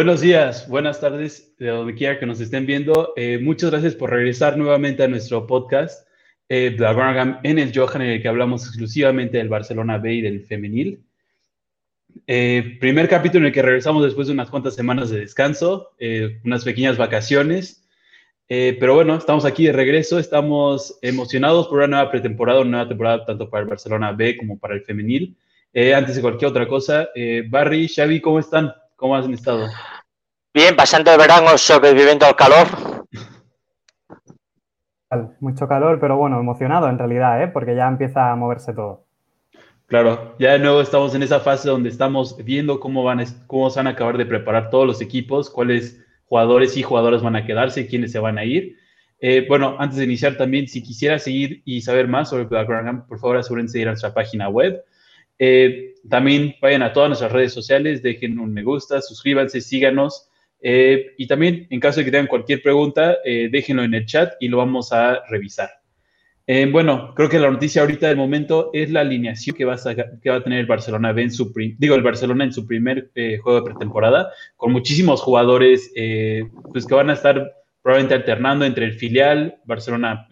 Buenos días, buenas tardes, de donde quiera que nos estén viendo. Eh, muchas gracias por regresar nuevamente a nuestro podcast, eh, en el Johan, en el que hablamos exclusivamente del Barcelona B y del femenil. Eh, primer capítulo en el que regresamos después de unas cuantas semanas de descanso, eh, unas pequeñas vacaciones. pero bueno, estamos aquí de regreso, estamos emocionados por una nueva pretemporada, una nueva temporada tanto para el Barcelona B como para el femenil. antes de cualquier otra cosa, Barry, Xavi, ¿cómo están? ¿Cómo han estado? Bien, pasando el verano sobreviviendo al calor. Mucho calor, pero bueno, emocionado en realidad, ¿eh? porque ya empieza a moverse todo. Claro, ya de nuevo estamos en esa fase donde estamos viendo cómo van, cómo se van a acabar de preparar todos los equipos, cuáles jugadores y jugadoras van a quedarse, quiénes se van a ir. Eh, bueno, antes de iniciar también, si quisiera seguir y saber más sobre Black por favor asegúrense de ir a nuestra página web eh, también vayan a todas nuestras redes sociales, dejen un me gusta, suscríbanse, síganos. Eh, y también, en caso de que tengan cualquier pregunta, eh, déjenlo en el chat y lo vamos a revisar. bueno, creo que la noticia ahorita del momento es la alineación que va a, que va a tener el Barcelona en su digo el Barcelona en su primer juego de pretemporada, con muchísimos jugadores pues que van a estar probablemente alternando entre el filial, Barcelona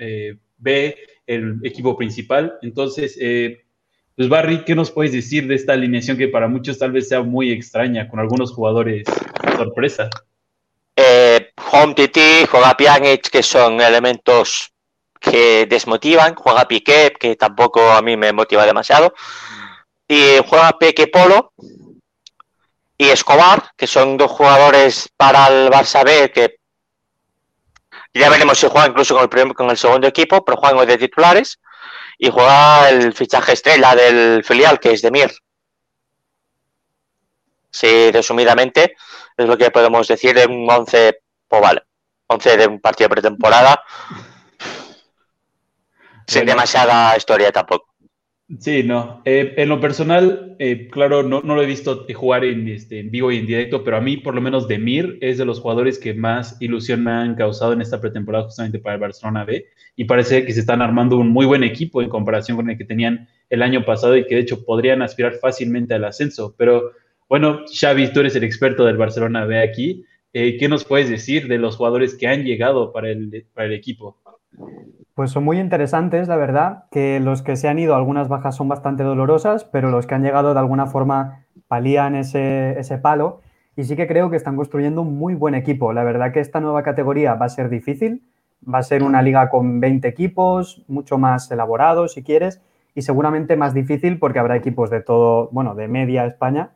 B, el equipo principal. Entonces, pues Barry, ¿qué nos puedes decir de esta alineación que para muchos tal vez sea muy extraña, con algunos jugadores sorpresa? Eh, Home Titi, juega Pjanic, que son elementos que desmotivan, juega Piqué, que tampoco a mí me motiva demasiado, y juega Peque Polo y Escobar, que son dos jugadores para el Barça B que ya veremos si juegan incluso con el, con el segundo equipo, pero juegan hoy de titulares y juega el fichaje estrella del filial, que es Demir. Sí, resumidamente, es lo que podemos decir de un 11, pues vale, 11 de un partido pretemporada, sin demasiada historia tampoco. Sí, no. Eh, en lo personal, eh, claro, no, no, lo he visto jugar en, este, en vivo y en directo, pero a mí, por lo menos, Demir es de los jugadores que más ilusión me han causado en esta pretemporada justamente para el Barcelona B. Y parece que se están armando un muy buen equipo en comparación con el que tenían el año pasado y que de hecho podrían aspirar fácilmente al ascenso. Pero bueno, Xavi, tú eres el experto del Barcelona B aquí. Eh, ¿Qué nos puedes decir de los jugadores que han llegado para el, para el equipo? Pues son muy interesantes, la verdad, que los que se han ido, algunas bajas son bastante dolorosas, pero los que han llegado de alguna forma palían ese, ese palo y sí que creo que están construyendo un muy buen equipo. La verdad que esta nueva categoría va a ser difícil, va a ser una liga con 20 equipos, mucho más elaborado si quieres, y seguramente más difícil porque habrá equipos de todo, bueno, de media España.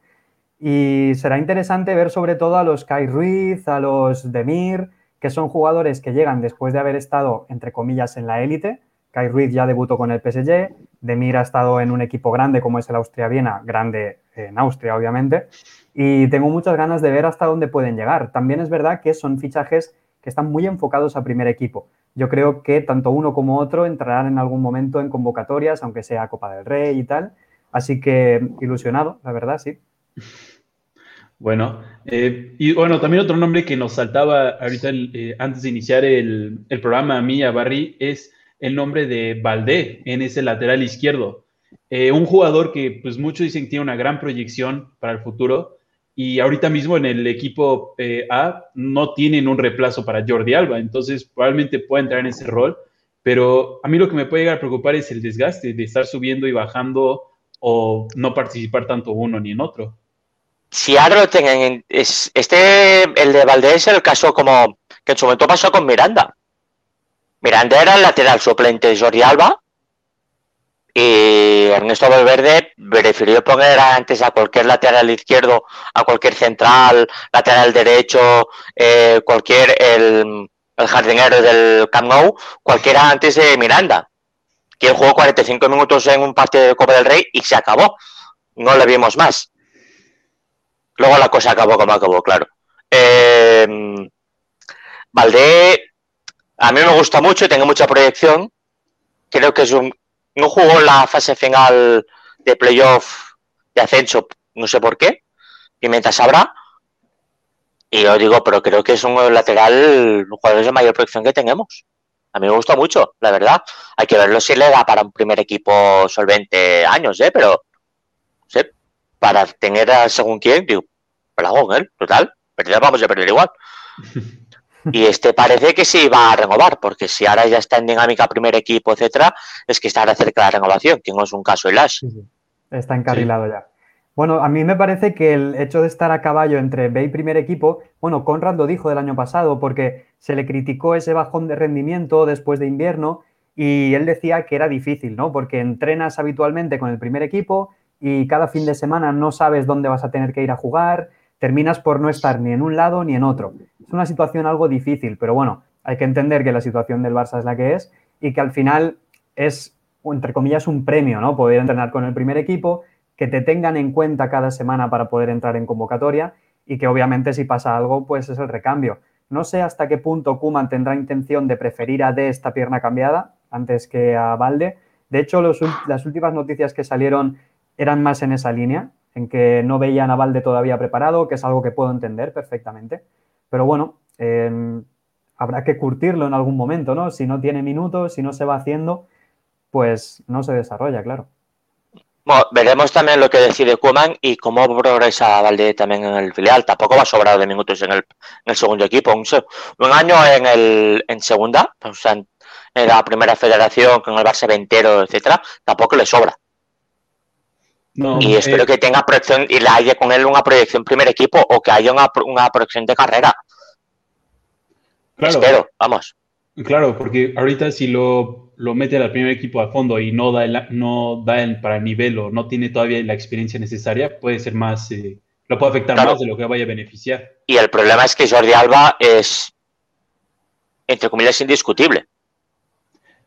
Y será interesante ver sobre todo a los Kai Ruiz, a los Demir, que son jugadores que llegan después de haber estado, entre comillas, en la élite. Kai Ruiz ya debutó con el PSG, Demir ha estado en un equipo grande como es el Austria-Viena, grande en Austria, obviamente, y tengo muchas ganas de ver hasta dónde pueden llegar. También es verdad que son fichajes que están muy enfocados a primer equipo. Yo creo que tanto uno como otro entrarán en algún momento en convocatorias, aunque sea Copa del Rey y tal. Así que ilusionado, la verdad, sí. Bueno, eh, y bueno, también otro nombre que nos saltaba ahorita eh, antes de iniciar el, programa a mí, a Barry, es el nombre de Valdé en ese lateral izquierdo. Eh, un jugador que pues muchos dicen que tiene una gran proyección para el futuro y ahorita mismo en el equipo A no tienen un reemplazo para Jordi Alba, entonces probablemente pueda entrar en ese rol, pero a mí lo que me puede llegar a preocupar es el desgaste de estar subiendo y bajando o no participar tanto uno ni en otro si lo tienen, este, el de Valdés, el caso como que en su momento pasó con Miranda. Miranda era el lateral suplente de Jordi Alba y Ernesto Valverde prefirió poner antes a cualquier lateral izquierdo, a cualquier central, lateral derecho, eh, cualquier, el, el, jardinero del Camp Nou, cualquiera antes de Miranda. Quien jugó 45 minutos en un partido de Copa del Rey y se acabó. No le vimos más. Luego la cosa acabó como acabó, claro. Eh, Valdé, a mí me gusta mucho y tengo mucha proyección. Creo que es un. No jugó la fase final de playoff de ascenso, no sé por qué. Y mientras habrá. Y yo digo, pero creo que es un lateral, un jugador de mayor proyección que tenemos. A mí me gusta mucho, la verdad. Hay que verlo si le da para un primer equipo solvente años, ¿eh? Pero para tener a según quién, digo, pero total. perder vamos a perder igual. Y este parece que sí va a renovar, porque si ahora ya está en dinámica primer equipo, etcétera, es que estará cerca de la renovación, que no es un caso el Ash. Está encarrilado ya. Bueno, a mí me parece que el hecho de estar a caballo entre B y primer equipo, bueno, Conrad lo dijo del año pasado, porque se le criticó ese bajón de rendimiento después de invierno y él decía que era difícil, ¿no? Porque entrenas habitualmente con el primer equipo y cada fin de semana no sabes dónde vas a tener que ir a jugar, terminas por no estar ni en un lado ni en otro. Es una situación algo difícil, pero bueno, hay que entender que la situación del Barça es la que es y que al final es, entre comillas, un premio, ¿no? Poder entrenar con el primer equipo que te tengan en cuenta cada semana para poder entrar en convocatoria y que obviamente si pasa algo, pues es el recambio. No sé hasta qué punto Kuman tendrá intención de preferir a De esta pierna cambiada antes que a Valde. De hecho, las últimas noticias que salieron eran más en esa línea, en que no veían a Valde todavía preparado, que es algo que puedo entender perfectamente. Pero bueno, em, habrá que curtirlo en algún momento, ¿no? Si no tiene minutos, si no se va haciendo, pues no se desarrolla, claro. Bueno, veremos también lo que decide Kuman y cómo progresa Valde también en el filial. Tampoco va a sobrar de minutos en el, segundo equipo. Un, año en, el, en segunda, o sea, en, la primera federación, con el Barça entero, etcétera, tampoco le sobra. Y espero eh, que tenga proyección y la haya con él una proyección primer equipo o que haya una, una proyección de carrera. Claro. Espero, vamos. Claro, porque ahorita si lo lo mete al primer equipo a fondo y no da, el, no da el, para el nivel o no tiene todavía la experiencia necesaria, puede ser más, eh, lo puede afectar más de lo que vaya a beneficiar. Y el problema es que Jordi Alba es, entre comillas, indiscutible.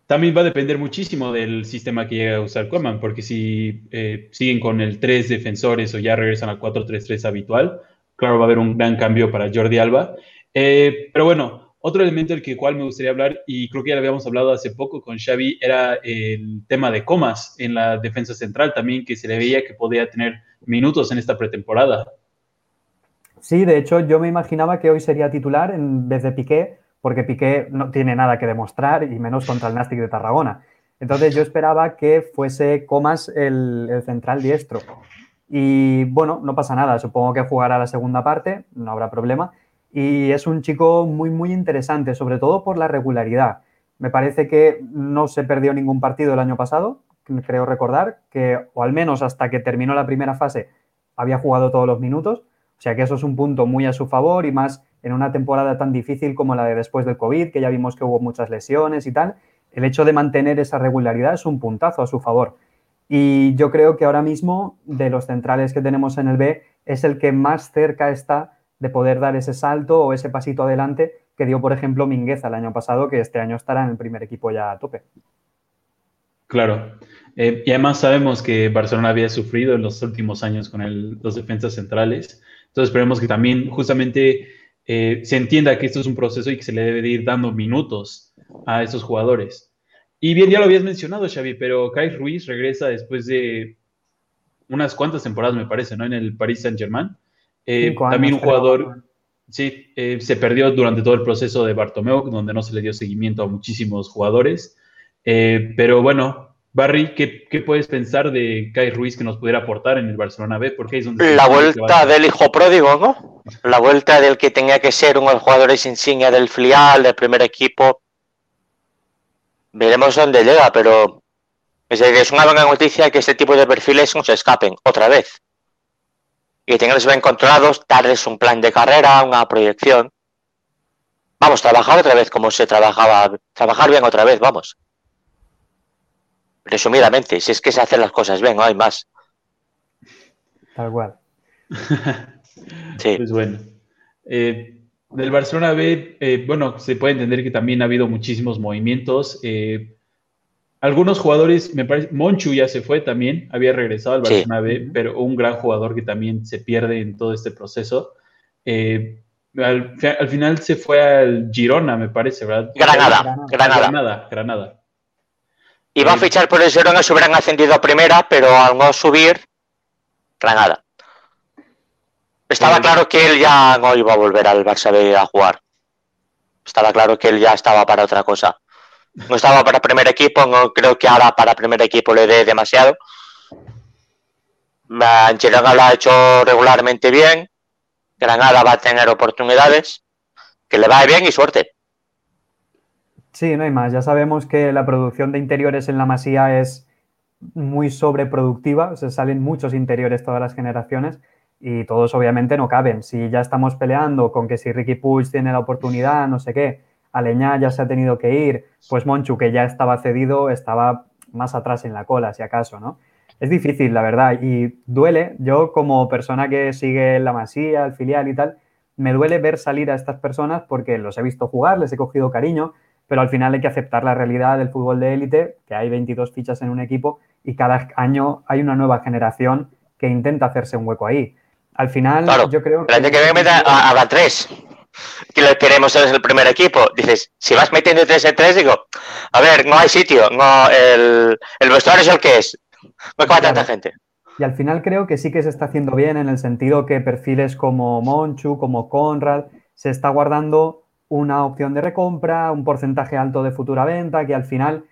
También va a depender muchísimo del sistema que llegue a usar Coman, porque si eh, siguen con el tres defensores o ya regresan al 4-3-3 habitual, claro, va a haber un gran cambio para Jordi Alba. Eh, pero bueno, otro elemento del que cual me gustaría hablar, y creo que ya lo habíamos hablado hace poco con Xavi, era el tema de Comas en la defensa central también, que se le veía que podía tener minutos en esta pretemporada. Sí, de hecho yo me imaginaba que hoy sería titular en vez de Piqué, porque Piqué no tiene nada que demostrar y menos contra el Nastic de Tarragona. Entonces yo esperaba que fuese Comas el, el central diestro. Y bueno, no pasa nada, supongo que jugará la segunda parte, no habrá problema. Y es un chico muy, muy interesante, sobre todo por la regularidad. Me parece que no se perdió ningún partido el año pasado, creo recordar, que, o al menos hasta que terminó la primera fase, había jugado todos los minutos. O sea que eso es un punto muy a su favor y más en una temporada tan difícil como la de después del COVID, que ya vimos que hubo muchas lesiones y tal. El hecho de mantener esa regularidad es un puntazo a su favor. Y yo creo que ahora mismo, de los centrales que tenemos en el B, es el que más cerca está de poder dar ese salto o ese pasito adelante que dio, por ejemplo, Mingueza el año pasado, que este año estará en el primer equipo ya a tope. Claro. Eh, y además sabemos que Barcelona había sufrido en los últimos años con los defensas centrales. Entonces esperemos que también justamente eh, se entienda que esto es un proceso y que se le debe ir dando minutos a esos jugadores. Y bien, ya lo habías mencionado, Xavi, pero Kai Ruiz regresa después de unas cuantas temporadas, me parece, ¿no? En el Paris Saint-Germain. Eh, también un jugador, sí, eh, se perdió durante todo el proceso de Bartomeu, donde no se le dio seguimiento a muchísimos jugadores. Eh, pero bueno, Barry, ¿qué, puedes pensar de Kai Ruiz que nos pudiera aportar en el Barcelona B? Porque es donde la vuelta del hijo pródigo, ¿no? La vuelta del que tenía que ser uno de los jugadores insignia del filial, del primer equipo. Veremos dónde llega, pero es una buena noticia que este tipo de perfiles no se escapen otra vez y tengas bien controlados, darles un plan de carrera, una proyección. Vamos, trabajar otra vez como se trabajaba, trabajar bien otra vez, vamos. Resumidamente, si es que se hacen las cosas bien, no hay más. Tal cual. sí. Pues bueno. Eh, del Barcelona B, eh, bueno, se puede entender que también ha habido muchísimos movimientos. Eh, algunos jugadores, me parece, Monchu ya se fue también, había regresado al Barcelona B, pero un gran jugador que también se pierde en todo este proceso. Eh, al, final se fue al Girona, me parece, ¿verdad? Granada, Granada. Granada, Granada. Iba a fichar por el Girona si hubieran ascendido a primera, pero al no subir, Granada. Estaba eh, claro que él ya no iba a volver al Barça B a jugar. Estaba claro que él ya estaba para otra cosa no estaba para primer equipo, no creo que ahora para primer equipo le dé demasiado. Angelanga lo ha hecho regularmente bien. Granada va a tener oportunidades, que le vaya bien y suerte. Sí, no hay más. Ya sabemos que la producción de interiores en la Masía es muy sobreproductiva, se salen muchos interiores todas las generaciones y todos obviamente no caben. Si ya estamos peleando con que si Ricky Puig tiene la oportunidad, no sé qué, Aleñá ya se ha tenido que ir, pues Monchu, que ya estaba cedido, estaba más atrás en la cola, si acaso, ¿no? Es difícil, la verdad, y duele. Yo, como persona que sigue la masía, el filial y tal, me duele ver salir a estas personas porque los he visto jugar, les he cogido cariño, pero al final hay que aceptar la realidad del fútbol de élite, que hay 22 fichas en un equipo y cada año hay una nueva generación que intenta hacerse un hueco ahí. Al final, yo creo que. que a, a, la 3 que lo queremos ser el primer equipo. Dices, si vas metiendo 3 en 3, digo, a ver, no hay sitio, no, el, el vestuario es el que es. No hay tanta gente. Y al final creo que sí que se está haciendo bien en el sentido que perfiles como Monchu, como Conrad, se está guardando una opción de recompra, un porcentaje alto de futura venta, que al final,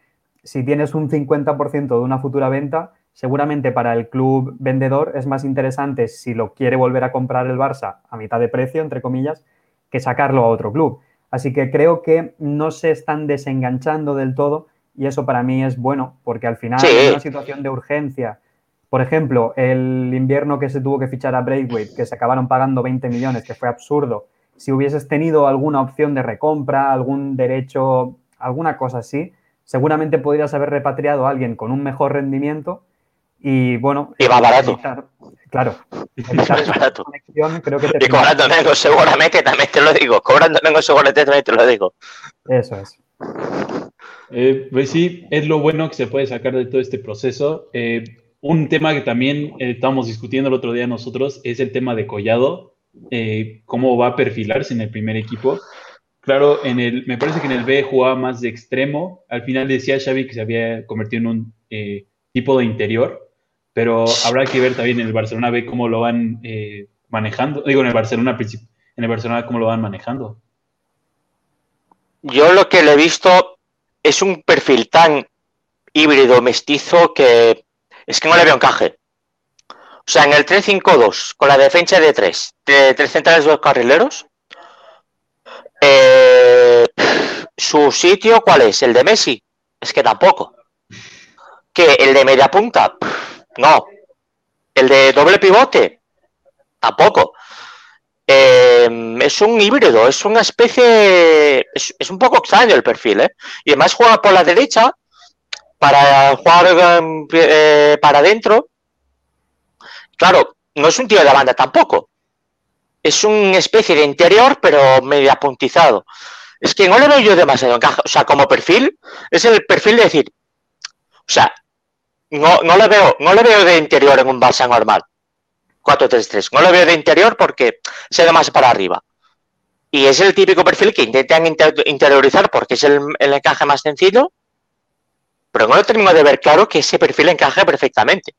si tienes un 50% de una futura venta, seguramente para el club vendedor es más interesante si lo quiere volver a comprar el Barça a mitad de precio, entre comillas, que sacarlo a otro club. Así que creo que no se están desenganchando del todo y eso para mí es bueno, porque al final en una situación de urgencia, por ejemplo, el invierno que se tuvo que fichar a Braithwaite, que se acabaron pagando 20 millones, que fue absurdo, si hubieses tenido alguna opción de recompra, algún derecho, alguna cosa así, seguramente podrías haber repatriado a alguien con un mejor rendimiento y bueno... Y va barato. claro. barato. Creo que y cobrando menos seguramente, también te lo digo. Cobrando menos seguramente también te lo digo. Eso es. Eh, pues sí, es lo bueno que se puede sacar de todo este proceso. Eh, un tema que también eh, estábamos discutiendo el otro día nosotros es el tema de Collado, cómo va a perfilarse en el primer equipo. Claro, en el, me parece que en el B jugaba más de extremo. Al final decía Xavi que se había convertido en un tipo de interior, pero habrá que ver también en el Barcelona B cómo lo van manejando. Digo, en el Barcelona, en el Barcelona cómo lo van manejando. Yo lo que le he visto es un perfil tan híbrido, mestizo, que es que no le veo encaje. O sea, en el 3-5-2, con la defensa de tres, de tres centrales dos carrileros, eh, ¿su sitio cuál es? ¿El de Messi? Es que tampoco. ¿Que el de media punta? No. ¿El de doble pivote? Tampoco. Eh, es un híbrido, es una especie. Es, un poco extraño el perfil, ¿eh? Y además juega por la derecha para jugar eh, para adentro. Claro, no es un tío de la banda tampoco. Es una especie de interior, pero medio apuntizado. Es que no le veo yo demasiado encaje. O sea, como perfil, es el perfil de decir. O sea, no, no le veo, no le veo de interior en un Barça normal. 4-3-3. No lo veo de interior porque se da más para arriba. Y es el típico perfil que intentan interiorizar porque es el, encaje más sencillo, pero no lo termino de ver claro que ese perfil encaje perfectamente.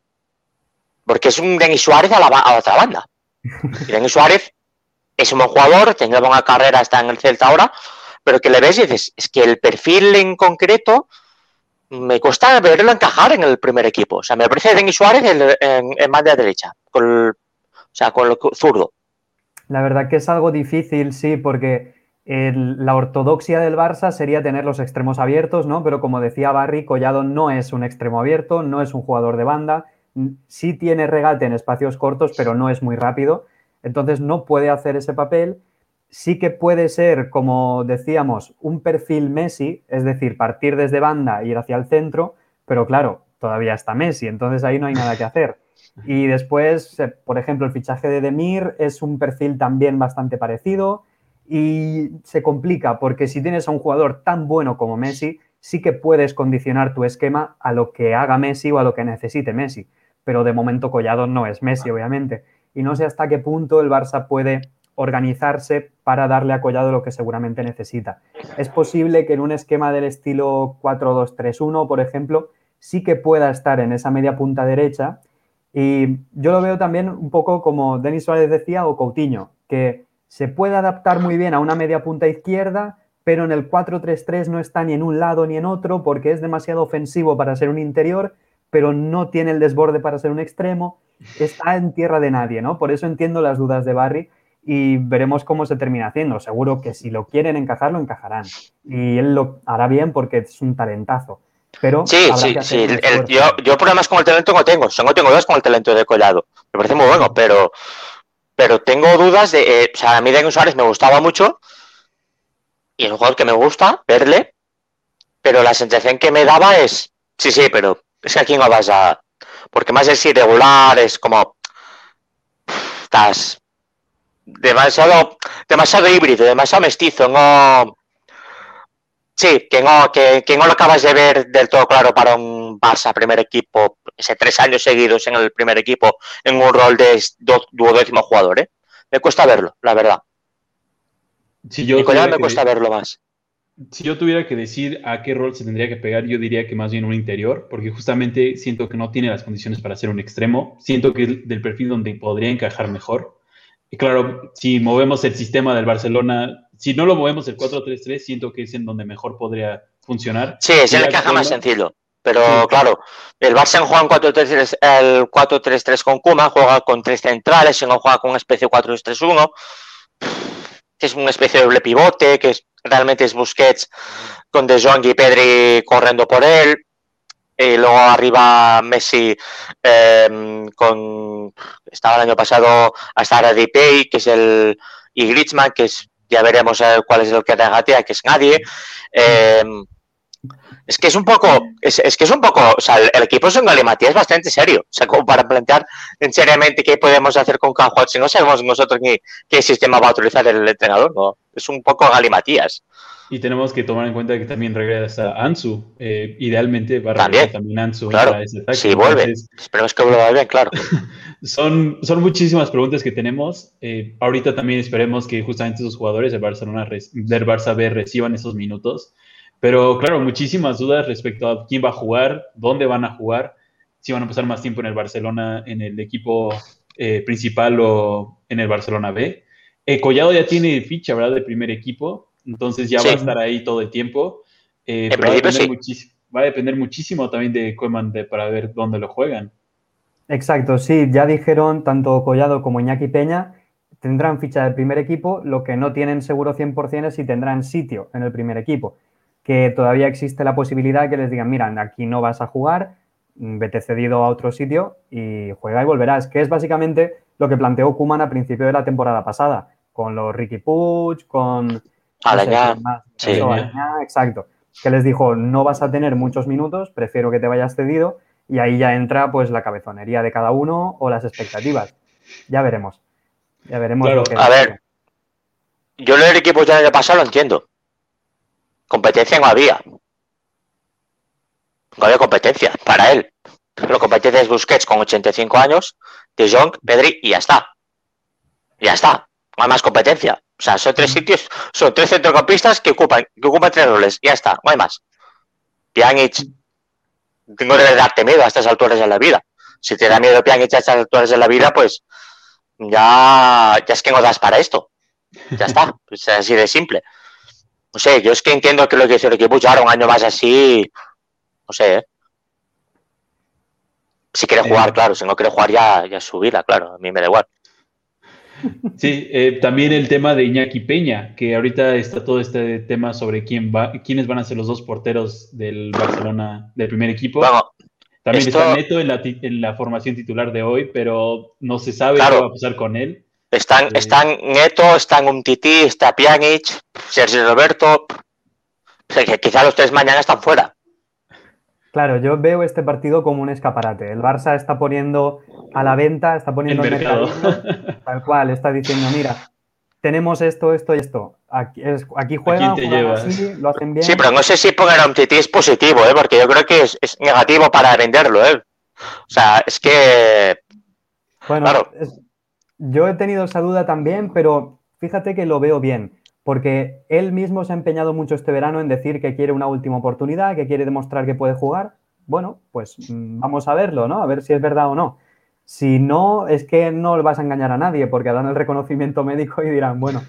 Porque es un Denis Suárez a la, otra banda. Y Denis Suárez es un buen jugador, tiene buena carrera, está en el Celta ahora, pero que le ves y dices, es que el perfil en concreto me cuesta verlo encajar en el primer equipo. O sea, me parece Denis Suárez en, en, banda derecha, con o sea, con el zurdo. La verdad que es algo difícil, sí, porque la ortodoxia del Barça sería tener los extremos abiertos, ¿no? Pero como decía Barry, Collado no es un extremo abierto, no es un jugador de banda, sí tiene regate en espacios cortos, pero no es muy rápido, entonces no puede hacer ese papel sí que puede ser, como decíamos, un perfil Messi, es decir, partir desde banda e ir hacia el centro, pero claro, todavía está Messi, entonces ahí no hay nada que hacer. Y después, eh, por ejemplo, el fichaje de Demir es un perfil también bastante parecido y se complica porque si tienes a un jugador tan bueno como Messi, sí que puedes condicionar tu esquema a lo que haga Messi o a lo que necesite Messi. Pero de momento Collado no es Messi, obviamente. Y no sé hasta qué punto el Barça puede organizarse para darle a Collado lo que seguramente necesita. Es posible que en un esquema del estilo 4-2-3-1, por ejemplo, sí que pueda estar en esa media punta derecha. Y yo lo veo también un poco como Denis Suárez decía o Coutinho, que se puede adaptar muy bien a una media punta izquierda, pero en el 4-3-3 no está ni en un lado ni en otro porque es demasiado ofensivo para ser un interior, pero no tiene el desborde para ser un extremo. Está en tierra de nadie, ¿no? Por eso entiendo las dudas de Barry y veremos cómo se termina haciendo. Seguro que si lo quieren encajar, lo encajarán. Y él lo hará bien porque es un talentazo. Pero sí, sí, sí. yo, yo, problemas con el talento no tengo. Solo tengo dudas con el talento de Collado. Me parece muy bueno, pero, pero tengo dudas de. Eh, o sea, a mí de Suárez me gustaba mucho. Y es un jugador que me gusta verle. Pero la sensación que me daba es. Sí, sí, pero es que aquí no vas a. Porque más es irregular, es como. Estás demasiado, demasiado híbrido, demasiado mestizo, no. Sí, que no, que, no lo acabas de ver del todo claro para un Barça primer equipo, ese tres años seguidos en el primer equipo, en un rol de duodécimo jugador, ¿eh? Me cuesta verlo, la verdad. Si yo me cuesta verlo más. Si yo tuviera que decir a qué rol se tendría que pegar, yo diría que más bien un interior, porque justamente siento que no tiene las condiciones para ser un extremo. Siento que es del perfil donde podría encajar mejor. Y claro, si movemos el sistema del Barcelona, si no lo movemos el 4-3-3, siento que es en donde mejor podría funcionar. Sí, es el caja más sencillo. Pero claro, el Barça juega en 4-3-3, el 4-3-3 con Kuma, juega con tres centrales, no juega con una especie 4-3-1, que es una especie de doble pivote, que realmente es Busquets con De Jong y Pedri corriendo por él. Y luego arriba Messi em, con estaba el año pasado hasta Aradi Pay, que es el y Griezmann, que es ya veremos eh, cuál es el que gatea, que es nadie. Em, es que es un poco, es, que es un poco, o sea, el, equipo es un galimatías bastante serio. O sea, como para plantear en seriamente qué podemos hacer con Canjuan si no sabemos nosotros ni qué sistema va a utilizar el entrenador, ¿no? Es un poco galimatías. Y tenemos que tomar en cuenta que también regresa Ansu. Eh, idealmente va a regresar también, Ansu claro. ese ataque. Sí, vuelve. Esperemos que vuelva bien, claro. son, son muchísimas preguntas que tenemos. Eh, ahorita también esperemos que justamente esos jugadores del Barcelona, del Barça B reciban esos minutos. Pero claro, muchísimas dudas respecto a quién va a jugar, dónde van a jugar, si van a pasar más tiempo en el Barcelona, en el equipo eh, principal o en el Barcelona B. Collado ya tiene ficha, ¿verdad? De primer equipo entonces ya va a estar ahí todo el tiempo. Eh, va, a depender muchísimo también de Koeman para ver dónde lo juegan. Exacto, sí, ya dijeron tanto Collado como Iñaki Peña tendrán ficha del primer equipo, lo que no tienen seguro 100% es si tendrán sitio en el primer equipo, que todavía existe la posibilidad que les digan, mira, aquí no vas a jugar, vete cedido a otro sitio y juega y volverás, que es básicamente lo que planteó Kuman a principio de la temporada pasada, con los Ricky Puig, con Alañá, sí. exacto. Que les dijo, no vas a tener muchos minutos, prefiero que te vayas cedido. Y ahí ya entra pues la cabezonería de cada uno o las expectativas. Ya veremos. Ya veremos lo que A ver, yo el equipo ya el pasado lo entiendo. Competencia no había. No había competencia para él. La competencia es Busquets con 85 años, De Jong, Pedri y ya está. Ya está. No hay más competencia. O sea, son tres sitios, son tres centrocampistas que ocupan, que ocupan tres roles. Ya está, no hay más. Pjanic, tengo que darte miedo a estas alturas de la vida. Si te da miedo Pjanic a estas alturas de la vida, pues ya, ya es que no das para esto. Ya está, es así de simple. No sé, yo es que entiendo que lo que hizo el equipo ya un año más así, no sé, ¿eh? Si quiere jugar, claro, si no quiere jugar ya, ya es su vida, claro, a mí me da igual. Sí, eh, también el tema de Iñaki Peña, que ahorita está todo este tema sobre quién va, quiénes van a ser los dos porteros del Barcelona del primer equipo. también está Neto en la, en la, formación titular de hoy, pero no se sabe qué va a pasar con él. Están, eh, están Neto, están Umtiti, está Pjanic, Sergio Roberto. O quizá los tres mañana están fuera. Claro, yo veo este partido como un escaparate. El Barça está poniendo a la venta, está poniendo el mercado, tal cual, está diciendo, mira, tenemos esto, esto y esto. Aquí, aquí juegan, así, lo hacen bien. Sí, pero no sé si poner a un tití es positivo, ¿eh? porque yo creo que es, negativo para venderlo. ¿eh? O sea, es que... Bueno, yo he tenido esa duda también, pero fíjate que lo veo bien porque él mismo se ha empeñado mucho este verano en decir que quiere una última oportunidad, que quiere demostrar que puede jugar. Bueno, pues mm, vamos a verlo, ¿no? A ver si es verdad o no. Si no, es que no le vas a engañar a nadie porque harán el reconocimiento médico y dirán, bueno,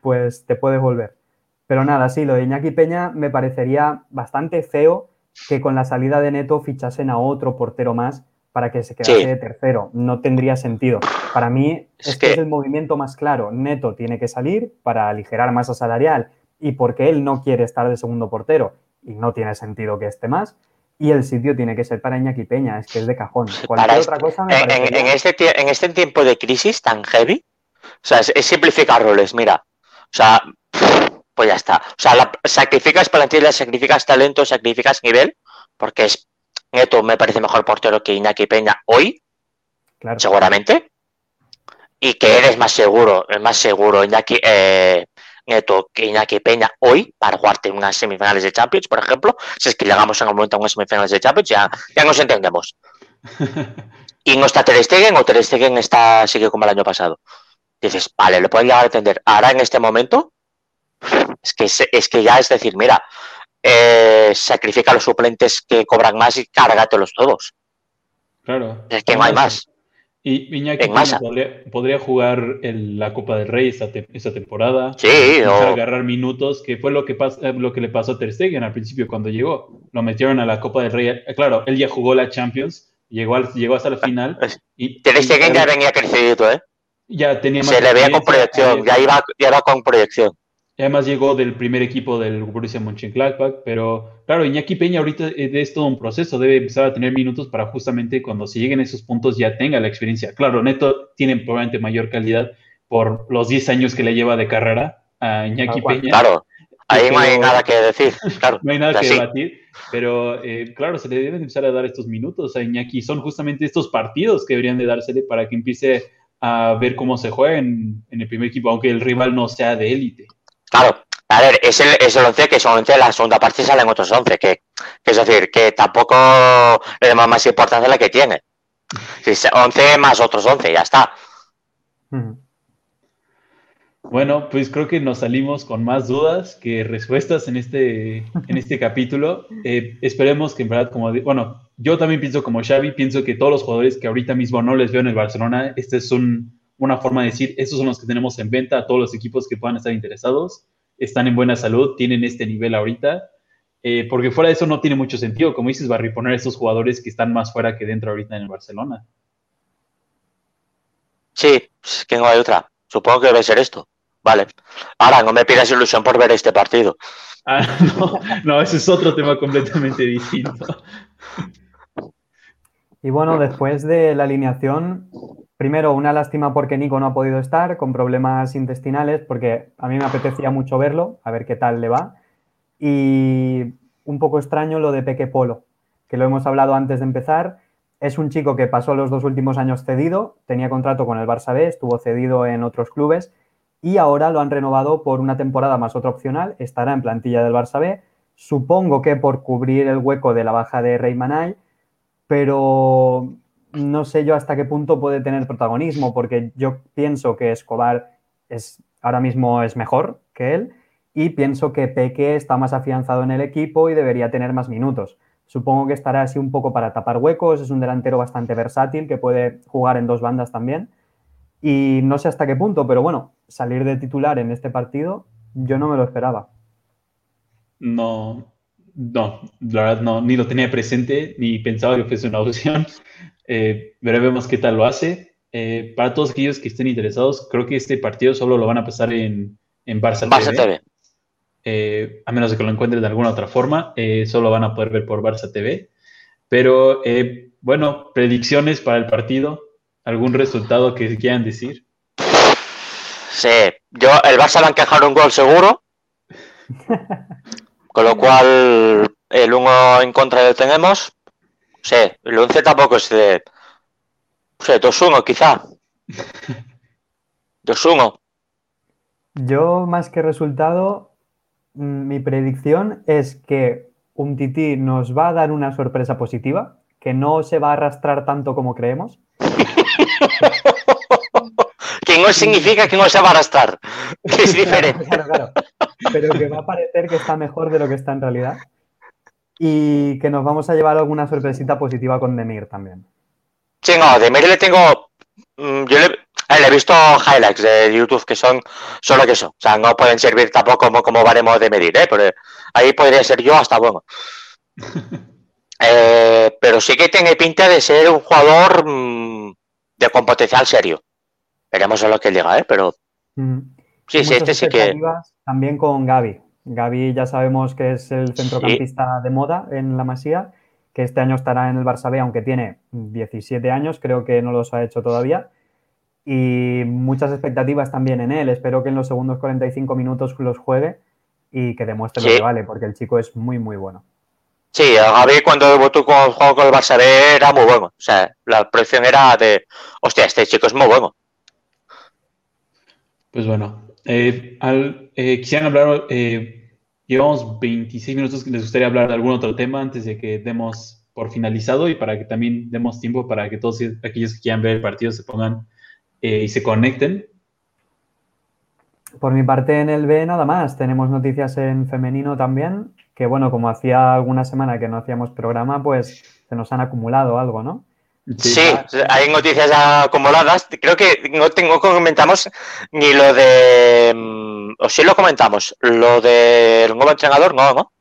pues te puedes volver. Pero nada, sí, lo de Iñaki Peña me parecería bastante feo que con la salida de Neto fichasen a otro portero más para que se quedase de tercero. No tendría sentido. Para mí, es este es el movimiento más claro. Neto tiene que salir para aligerar masa salarial y porque él no quiere estar de segundo portero y no tiene sentido que esté más. Y el sitio tiene que ser para Iñaki Peña, es que es de cajón. Cualquier otra cosa en, este, en este tiempo de crisis tan heavy, o sea, es, simplificar roles, mira. O sea, pues ya está. O sea, sacrificas plantilla, sacrificas talento, sacrificas nivel, porque es Neto me parece mejor portero que Iñaki Peña hoy, seguramente. Y que eres más seguro, es más seguro Iñaki, eh, Neto que Iñaki Peña hoy para jugarte unas semifinales de Champions, por ejemplo. Si es que llegamos en algún momento a unas semifinales de Champions, ya, ya nos entendemos. y no está Ter Stegen o Ter Stegen está, sigue como el año pasado. Dices, vale, lo pueden llegar a entender. Ahora en este momento, es que, es que ya es decir, mira, eh, sacrifica a los suplentes que cobran más y cárgatelos todos. Claro. Es que no hay más. Y Iñaki podría, jugar la Copa del Rey esta, temporada. Sí, o... agarrar minutos, que fue lo que, eh, lo que le pasó a Ter Stegen al principio cuando llegó. Lo metieron a la Copa del Rey. Eh, claro, él ya jugó la Champions, llegó, llegó hasta la final. Y, Ter Stegen ya venía crecido, ¿eh? Ya tenía más Se le veía con proyección, ya iba, ya iba con proyección además llegó del primer equipo del Borussia Mönchengladbach, pero claro, Iñaki Peña ahorita es todo un proceso, debe empezar a tener minutos para justamente cuando se lleguen a esos puntos ya tenga la experiencia. Claro, Neto tiene probablemente mayor calidad por los 10 años que le lleva de carrera a Iñaki Peña. Claro, ahí no hay nada que decir, claro. no hay nada que debatir, pero eh, claro, se le deben empezar a dar estos minutos a Iñaki. Son justamente estos partidos que deberían de dársele para que empiece a ver cómo se juega en el primer equipo, aunque el rival no sea de élite. Claro, a ver, es el, es el 11 que solamente en la segunda parte salen otros 11, que, es decir, que tampoco le damos más importancia a la que tiene. Si 11 más otros 11, ya está. Bueno, pues creo que nos salimos con más dudas que respuestas en este, en este capítulo. Eh, esperemos que en verdad, como, bueno, yo también pienso como Xavi, pienso que todos los jugadores que ahorita mismo no les veo en el Barcelona, este es un, una forma de decir, estos son los que tenemos en venta, a todos los equipos que puedan estar interesados, están en buena salud, tienen este nivel ahorita, eh, porque fuera de eso no tiene mucho sentido, como dices, Barry, poner a estos jugadores que están más fuera que dentro ahorita en el Barcelona. Sí, que no hay otra. Supongo que debe ser esto. Vale. Ahora, no me pidas ilusión por ver este partido. Ah, no, no, ese es otro tema completamente distinto. Y bueno, después de la alineación, Primero, una lástima porque Nico no ha podido estar con problemas intestinales, porque a mí me apetecía mucho verlo, a ver qué tal le va. Y un poco extraño lo de Peque Polo, que lo hemos hablado antes de empezar. Es un chico que pasó los dos últimos años cedido, tenía contrato con el Barça B, estuvo cedido en otros clubes y ahora lo han renovado por una temporada más otra opcional, estará en plantilla del Barça B. Supongo que por cubrir el hueco de la baja de Rey Manay, pero no sé yo hasta qué punto puede tener protagonismo, porque yo pienso que Escobar es, ahora mismo es mejor que él y pienso que Peque está más afianzado en el equipo y debería tener más minutos. Supongo que estará así un poco para tapar huecos, es un delantero bastante versátil que puede jugar en dos bandas también. Y no sé hasta qué punto, pero bueno, salir de titular en este partido yo no me lo esperaba. No, no, la verdad no, ni lo tenía presente, ni pensaba que fuese una opción. Eh, veremos qué tal lo hace. Eh, para todos aquellos que estén interesados, creo que este partido solo lo van a pasar en, en Barça, TV. Eh, a menos de que lo encuentren de alguna otra forma, solo van a poder ver por Barça TV. Pero bueno, predicciones para el partido, algún resultado que quieran decir. Sí, yo el Barça va a encajar un gol seguro. Con lo cual, el uno en contra lo tenemos. Sí, el 11 tampoco es de. No sé, 2-1 quizá. 2-1. Yo, más que resultado, mm, mi predicción es que un Titi nos va a dar una sorpresa positiva, que no se va a arrastrar tanto como creemos. que no significa que no se va a arrastrar, que es diferente. claro, claro. Pero que va a parecer que está mejor de lo que está en realidad y que nos vamos a llevar alguna sorpresita positiva con Demir también. Sí, no, Demir le tengo. Mm, yo le, he visto highlights de YouTube que son solo que eso. O sea, no pueden servir tampoco como, como baremo de medir, ¿eh? Pero ahí podría ser yo hasta bueno. Eh, pero sí que tiene pinta de ser un jugador mm, de con potencial serio. Veremos a lo que él diga, ¿eh? Pero Mm. sí, sí, este sí que. También con Gaby. Gaby ya sabemos que es el centrocampista de moda en la Masía, que este año estará en el Barça B, aunque tiene 17 años, creo que no los ha hecho todavía. Y muchas expectativas también en él. Espero que en los segundos 45 minutos los juegue y que demuestre lo que vale, porque el chico es muy, muy bueno. Sí, Gaby cuando debutó con con el Barça B era muy bueno. O sea, la proyección era de, hostia, este chico es muy bueno. Pues bueno, eh, eh, quisieran hablar, eh, llevamos 26 minutos, les gustaría hablar de algún otro tema antes de que demos por finalizado y para que también demos tiempo para que todos aquellos que quieran ver el partido se pongan eh, y se conecten. Por mi parte, en el B nada más. Tenemos noticias en femenino también, que bueno, como hacía alguna semana que no hacíamos programa, pues se nos han acumulado algo, ¿no? Sí, hay noticias acumuladas. Creo que no tengo comentamos ni lo de. mm, O sí lo comentamos. Lo del nuevo entrenador, no, ¿no?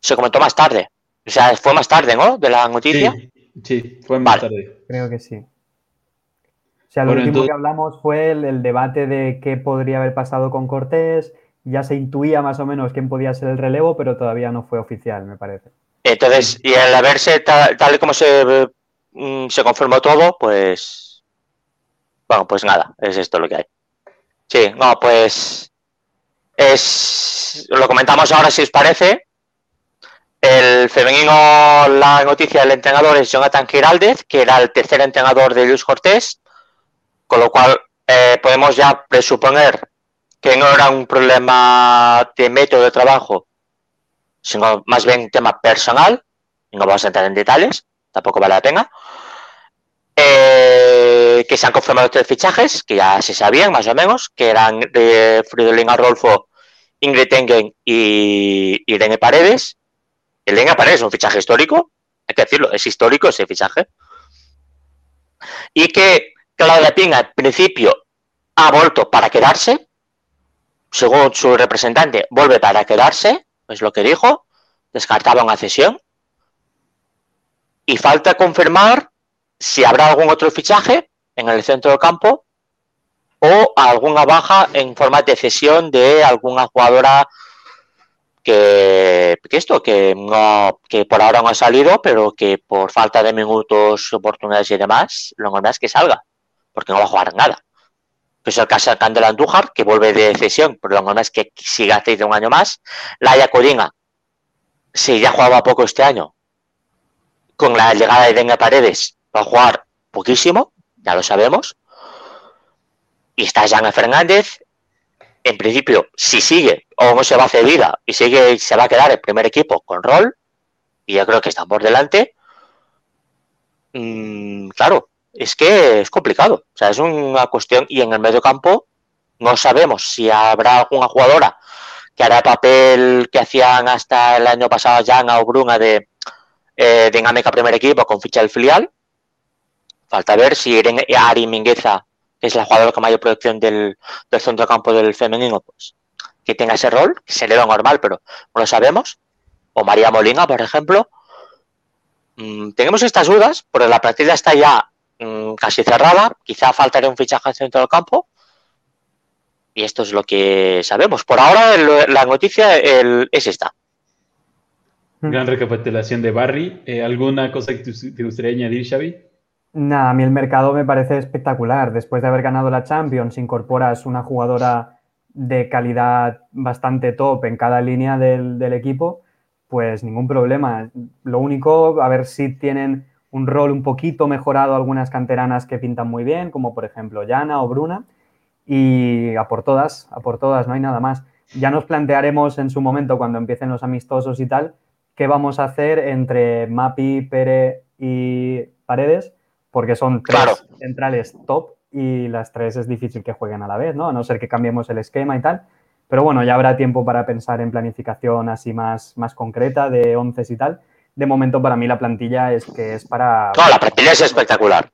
Se comentó más tarde. O sea, fue más tarde, ¿no? De la noticia. Sí, sí, fue más Vale. tarde. Creo que sí. O sea, lo Bueno, último entonces- que hablamos fue el, el debate de qué podría haber pasado con Cortés. Ya se intuía más o menos quién podía ser el relevo, pero todavía no fue oficial, me parece. Entonces, y al haberse tal, tal y como se, mm, se confirmó todo, pues. Bueno, pues nada, es esto lo que hay. Sí, no, pues. Es. Lo comentamos ahora si os parece. El femenino, la noticia del entrenador es Jonathan Giraldez, que era el tercer entrenador de Luis Cortés, con lo cual eh, podemos ya presuponer que no era un problema de método de trabajo, sino más bien tema personal, no vamos a entrar en detalles, tampoco vale la pena. Eh, que se han confirmado tres fichajes, que ya se sabían más o menos, que eran de Fridolin Arrolfo, Ingrid Tengen y Irene Paredes. Irene Paredes es un fichaje histórico, hay que decirlo, es histórico ese fichaje. Y que Claudia Pina, al principio, ha vuelto para quedarse, según su representante, vuelve para quedarse, es lo que dijo, descartaba una cesión. Y falta confirmar si habrá algún otro fichaje en el centro del campo o alguna baja en forma de cesión de alguna jugadora que, que esto, que no, que por ahora no ha salido, pero que por falta de minutos, oportunidades y demás, lo normal es que salga, porque no va a jugar nada. Pues el caso de Candela Andújar, que vuelve de cesión, pero lo normal es que siga haciendo un año más. Laia Codina, si ya jugaba poco este año, con la llegada de Denga Paredes, va a jugar poquísimo, ya lo sabemos. Y está Jana Fernández, en principio, si sigue o no se va a cedida y sigue se va a quedar el primer equipo con rol, y yo creo que están por delante. Mm, claro, es que es complicado. O sea, es una cuestión. Y en el medio campo no sabemos si habrá alguna jugadora que hará papel que hacían hasta el año pasado Jana o Bruna de eh, dinámica primer equipo con ficha del filial. Falta ver si Irene- Ari Mingueza, que es la jugadora con mayor proyección del, del centro campo del femenino, pues que tenga ese rol, que sería lo normal, pero no lo sabemos. O María Molina, por ejemplo. Mm, tenemos estas dudas, pero la partida está ya mm, casi cerrada. Quizá faltaría un fichaje al centro del campo. Y esto es lo que sabemos. Por ahora, la noticia es esta. Gran recapitulación de Barry. Eh, ¿Alguna cosa que te, gustaría añadir, Xavi? Nada, a mí el mercado me parece espectacular. Después de haber ganado la Champions, incorporas una jugadora de calidad bastante top en cada línea del, del equipo, pues ningún problema. Lo único, a ver si tienen un rol un poquito mejorado algunas canteranas que pintan muy bien, como por ejemplo Yana o Bruna, y a por todas, a por todas, no hay nada más. Ya nos plantearemos en su momento, cuando empiecen los amistosos y tal, qué vamos a hacer entre Mapi, Pere y Paredes, porque son tres Claro. centrales top y las tres es difícil que jueguen a la vez, ¿no? A no ser que cambiemos el esquema y tal. Pero bueno, ya habrá tiempo para pensar en planificación así más, más concreta de once y tal. De momento, para mí, la plantilla es que es para. No, la plantilla es espectacular.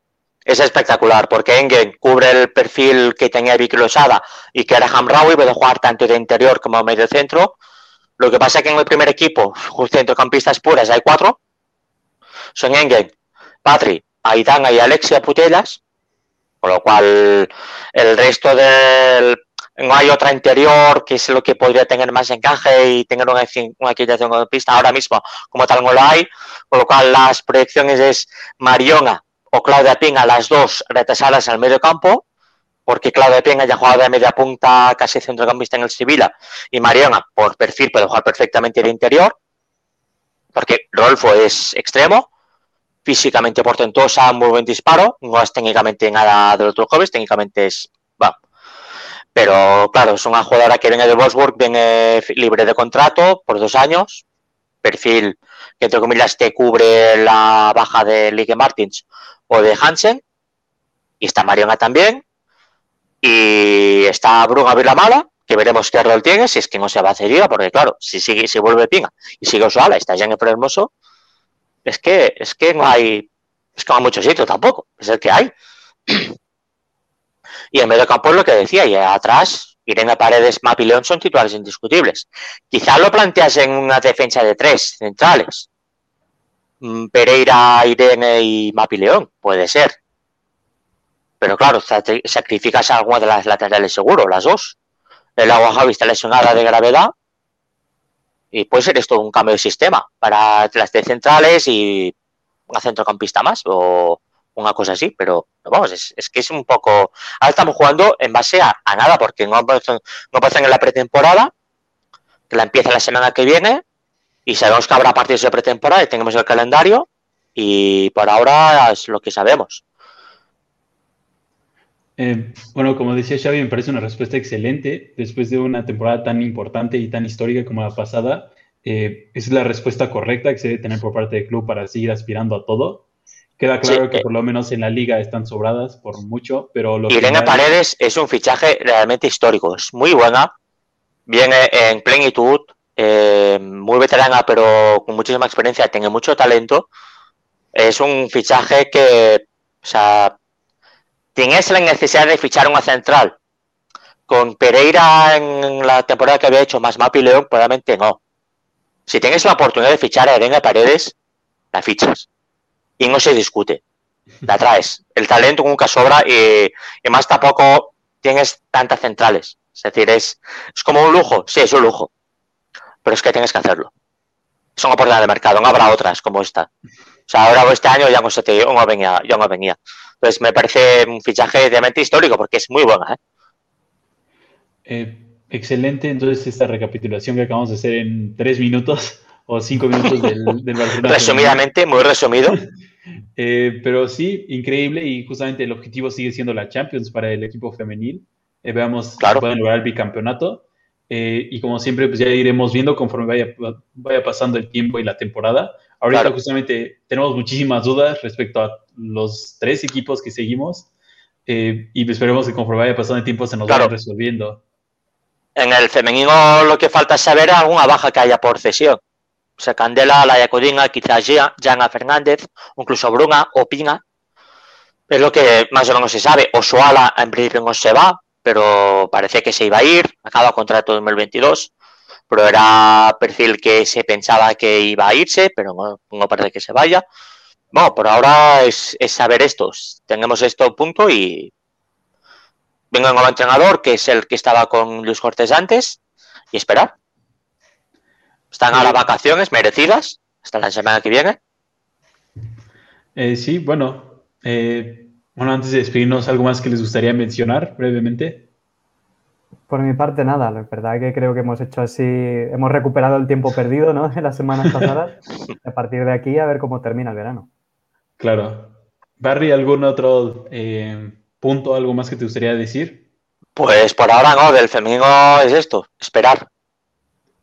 Es espectacular porque Engen cubre el perfil que tenía Vicky Losada y que era Hamraoui, puede jugar tanto de interior como medio centro. Lo que pasa es que en el primer equipo, centrocampistas puras, hay cuatro. Son Engen, Patri, Aitanga y Alexia Putellas, con lo cual el resto del... No hay otra interior que es lo que podría tener más encaje y tener una, una equitación de pista ahora mismo, como tal no lo hay, con lo cual las proyecciones es Mariona o Claudia Pinga, las dos retrasadas al medio campo, porque Claudia Pinga ya jugado de media punta, casi centrocampista en el Sevilla, y Mariona, por perfil, puede jugar perfectamente de interior, porque Rolfo es extremo, físicamente portentosa, muy buen disparo, no es técnicamente nada de los jóvenes, técnicamente es, va. Pero claro, es una jugadora que viene de Wolfsburg, viene libre de contrato por dos años, perfil que entre comillas te cubre la baja de Ligue Martins o de Hansen, y está Mariona también, y está Bruna Vilamala, que veremos qué rol tiene, si es que no se va a hacer porque claro, si sigue, si vuelve Pinga y sigue Oswala, está el Hermoso, es que, es que no hay, es que no hay mucho sitio tampoco, es el que hay. Y en medio campo es lo que decía, y atrás, Irene Paredes, Mapi León son titulares indiscutibles. Quizás lo planteas en una defensa de tres centrales. Mm, Pereira, Irene y Mapi León, puede ser. Pero claro, sacrificas a alguna de las laterales seguro, las dos. El agua Javi está lesionada de gravedad y puede ser esto un cambio de sistema para las de centrales y una centrocampista más o una cosa así, pero vamos, es, que es un poco... Ahora estamos jugando en base a, nada, porque no no en la pretemporada, que la empieza la semana que viene, y sabemos que habrá partidos de pretemporada y tenemos el calendario, y por ahora es lo que sabemos. Eh, bueno, como decía Xavi, me parece una respuesta excelente. Después de una temporada tan importante y tan histórica como la pasada, eh, es la respuesta correcta que se debe tener por parte del club para seguir aspirando a todo. Queda claro que eh. por lo menos en la liga están sobradas por mucho, pero... Irene Paredes es un fichaje realmente histórico, es muy buena, viene en plenitud, muy veterana, pero con muchísima experiencia, tiene mucho talento. Es un fichaje que, o sea, ¿Tienes la necesidad de fichar una central? Con Pereira en la temporada que había hecho más Mapi León, probablemente no. Si tienes la oportunidad de fichar a Elena Paredes, la fichas. Y no se discute. La traes. El talento nunca sobra y, más tampoco tienes tantas centrales. Es decir, es, es como un lujo. Sí, es un lujo. Pero es que tienes que hacerlo. Es una oportunidad de mercado. No habrá otras como esta. O sea, ahora este año ya no, se te, no venía, ya no venía. Entonces me parece un fichaje realmente histórico porque es muy buena. ¿eh? Eh, excelente, entonces esta recapitulación que acabamos de hacer en tres minutos o cinco minutos del, Barcelona. Resumidamente, muy resumido. Eh, pero sí, increíble y justamente el objetivo sigue siendo la Champions para el equipo femenil. veamos si pueden lograr el bicampeonato. y como siempre, pues ya iremos viendo conforme vaya, vaya pasando el tiempo y la temporada. Ahorita justamente tenemos muchísimas dudas respecto a los tres equipos que seguimos eh, y esperemos que conforme vaya pasando el tiempo se nos vaya resolviendo. En el femenino lo que falta es saber alguna baja que haya por cesión. O sea, Candela, la Codina, quizás Jana Fernández, incluso Bruna o Pina. Es lo que más o menos se sabe. Osoala en principio no se va, pero parece que se iba a ir. Acaba contrato 2022 pero era perfil que se pensaba que iba a irse, pero no, parece que se vaya. Bueno, por ahora es, saber estos. Tenemos esto punto y venga un nuevo entrenador, que es el que estaba con Luis Cortés antes, y esperar. Están ahora vacaciones merecidas, hasta la semana que viene. Eh, sí, bueno, eh, bueno, antes de despedirnos, ¿algo más que les gustaría mencionar brevemente? Por mi parte, nada. La verdad que creo que hemos hecho así, hemos recuperado el tiempo perdido, ¿no? En las semanas pasadas. a partir de aquí, a ver cómo termina el verano. Claro. Barry, ¿algún otro eh, punto, algo más que te gustaría decir? Pues por ahora no, del femenino es esto, esperar.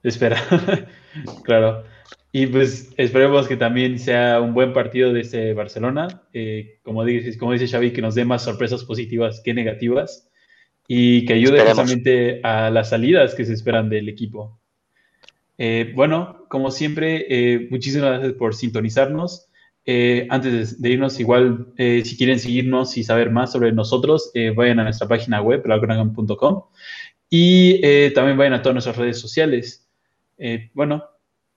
Esperar, claro. Y pues esperemos que también sea un buen partido de este Barcelona. Eh, como, dice, como dice Xavi, que nos dé más sorpresas positivas que negativas y que ayude justamente a las salidas que se esperan del equipo. Eh, bueno, como siempre, muchísimas gracias por sintonizarnos. Eh, antes de, irnos, igual, si quieren seguirnos y saber más sobre nosotros, vayan a nuestra página web, lalconagan.com, y también vayan a todas nuestras redes sociales. bueno,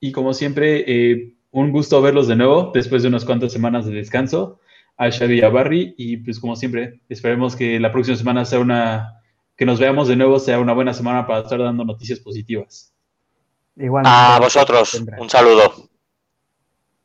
y como siempre, un gusto verlos de nuevo después de unas cuantas semanas de descanso a Xavi y a Barry y pues como siempre esperemos que la próxima semana sea una que nos veamos de nuevo sea una buena semana para estar dando noticias positivas. Igual. A vosotros, un saludo.